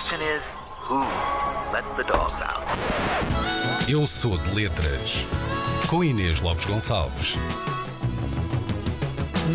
question is, who let the dogs out? Eu sou de letras. Com Inês Lopes Gonçalves.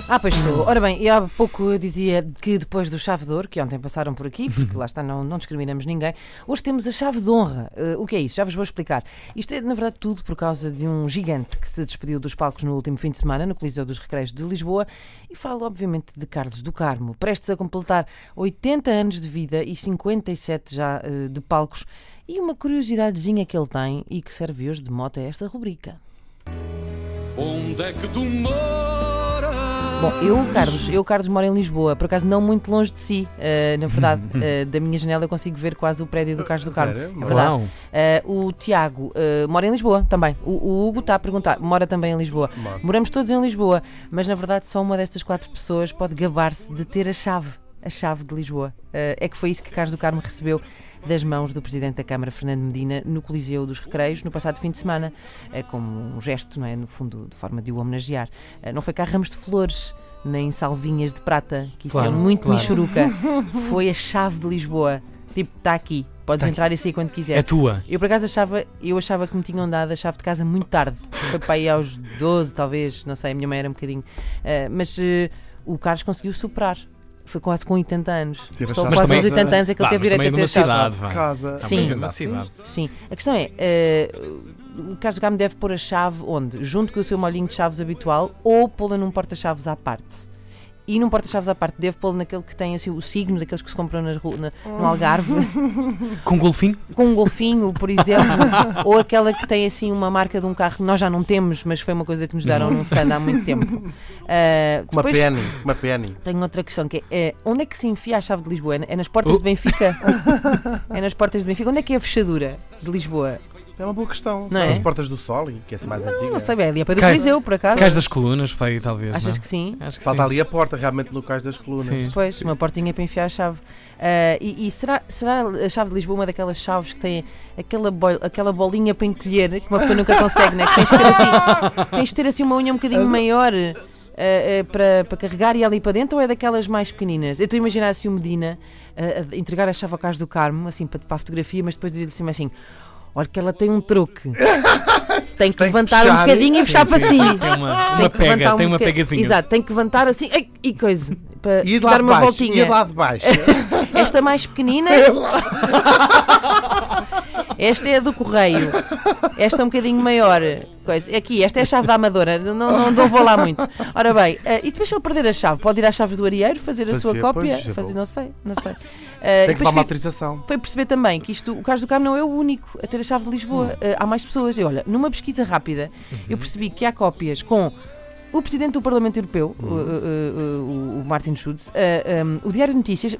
Ah, pois estou. Ora bem, e há pouco eu dizia que depois do chave de ouro, que ontem passaram por aqui, porque lá está, não, não discriminamos ninguém, hoje temos a chave de honra. Uh, o que é isso? Já vos vou explicar. Isto é, na verdade, tudo por causa de um gigante que se despediu dos palcos no último fim de semana, no Coliseu dos Recreios de Lisboa, e falo, obviamente, de Carlos do Carmo, prestes a completar 80 anos de vida e 57 já uh, de palcos, e uma curiosidadezinha que ele tem e que serve hoje de moto a esta rubrica. Onde é que tu moras? Bom, eu, Carlos, eu, Carlos, moro em Lisboa, por acaso não muito longe de si. Uh, na verdade, uh, da minha janela eu consigo ver quase o prédio do Carlos do Carmo. Sério? É verdade. Uh, o Tiago mora em Lisboa também. O, o Hugo está a perguntar, mora também em Lisboa. Mora. Moramos todos em Lisboa, mas na verdade só uma destas quatro pessoas pode gabar-se de ter a chave. A chave de Lisboa. é que foi isso que Carlos do Carmo recebeu das mãos do Presidente da Câmara, Fernando Medina, no Coliseu dos Recreios, no passado fim de semana, como um gesto, não é? No fundo, de forma de o homenagear. não foi cá ramos de flores, nem salvinhas de prata, que isso Claro, é muito claro. michuruca. Foi a chave de Lisboa. Tipo, está aqui. Podes Tá entrar e sair quando quiser. É tua. Eu por acaso achava, eu achava que me tinham dado a chave de casa muito tarde. Foi para aí aos 12, talvez, não sei, a minha mãe era um bocadinho. Ah, mas eh, o Carlos conseguiu superar. Foi quase com 80 anos. Teve Só chave quase aos casa. 80 anos é que ele teve direito a ter numa chave. cidade, de vá. casa. Sim. Também Sim. Sim. A questão é, eh, o Carlos Carmo deve pôr a chave onde? Junto com o seu molhinho de chaves habitual ou pô-la num porta-chaves à parte? E num porta-chaves à parte deve pô-lo naquele que tem assim, o signo daqueles que se compram nas ru- na- no Algarve, Com golfinho? com um golfinho, por exemplo, ou aquela que tem assim uma marca de um carro que nós já não temos, mas foi uma coisa que nos deram num stand há muito tempo. Ah, Uma depois penny, uma penny. tenho outra questão que é, eh, onde é que se enfia a chave de Lisboa? É É nas portas Oh. de Benfica? é nas portas de Benfica? Onde é que é a fechadura de Lisboa? É uma boa questão. Não São é? as portas do Sol, que é assim mais antiga. Não sei, é ali a pé do Cais- Coliseu, por acaso. Cais das colunas, pai, talvez. Achas não? que sim? Acho que Falta sim. ali a porta, realmente, no cais das colunas. Sim. Pois, uma portinha para enfiar a chave. Ah, e e será, será a chave de Lisboa uma daquelas chaves que tem aquela, bol- aquela bolinha para encolher que uma pessoa nunca consegue, né? Que tens de ter assim, tens de ter assim uma unha um bocadinho maior ah, ah, para, para carregar e ali para dentro ou é daquelas mais pequeninas? Eu estou a imaginar assim o Medina ah, a entregar a chave ao Carlos do Carmo, assim para, para a fotografia, mas depois dizer-lhe assim, assim. Olha que ela tem um truque. Tem que Tem que levantar um puxar. bocadinho e Sim, puxar para sim. si. Tem uma, uma que pega, levantar tem um uma pegazinha. Exato, tem que levantar assim ai, e coisa. Para E dar uma baixo. voltinha. E lá de baixo. Esta mais pequenina. Esta é a do correio. Esta é um bocadinho maior. Coisa. Aqui, esta é a chave da Amadora. Não, não, não vou lá muito. Ora bem, eh, e depois se ele perder a chave, pode ir às chaves do areeiro, fazer a Fazer, sua cópia. pois, fazer, não sei, não sei. Eh, Tem que depois levar uma autorização. foi perceber também que isto, o Carlos do Carmo não é o único a ter a chave de Lisboa. Eh, há mais pessoas. E olha, numa pesquisa rápida, eu percebi que há cópias com o Presidente do Parlamento Europeu, o, o- o- o Martin Schulz, eh, um, o Diário de Notícias,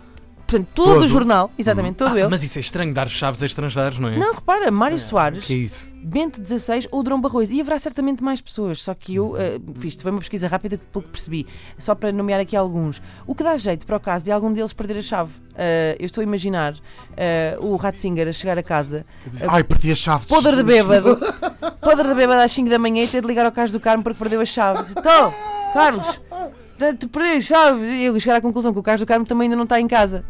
portanto, todo, Todo. o jornal, exatamente, todo Ah, ele. mas isso é estranho, dar chaves a estrangeiros, não é? Não, repara, Mário Soares, Que é isso? Bento XVI ou Drão Barroso. E haverá certamente mais pessoas, só que eu eh, fiz, foi uma pesquisa rápida pelo que percebi, só para nomear aqui alguns. O que dá jeito para o caso de algum deles perder a chave. Eh, eu estou a imaginar eh, o Ratzinger a chegar a casa, Ai, perdi a chave. podre de bêbado, podre de bêbado às 5 da manhã e ter de ligar ao Carlos do Carmo porque perdeu a chave. Então, Carlos, te perdi a chave. E eu chegar à conclusão que o Carlos do Carmo também ainda não está em casa.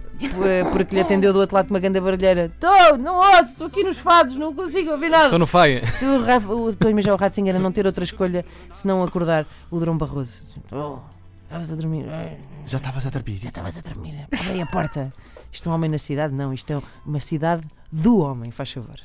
Eh, Porque lhe atendeu do outro lado de uma grande barulheira. Estou, não ouço, estou aqui nos fados, não consigo ouvir nada. Estou no faia. Tu, Rafa, o- Estou a imaginar o Ratzinger a não ter outra escolha senão acordar o Drão Barroso. Oh, estavas a dormir. Já estavas a dormir. Já estavas a dormir. Abre aí a porta. Isto é um homem na cidade? Não, isto é uma cidade do homem, faz favor.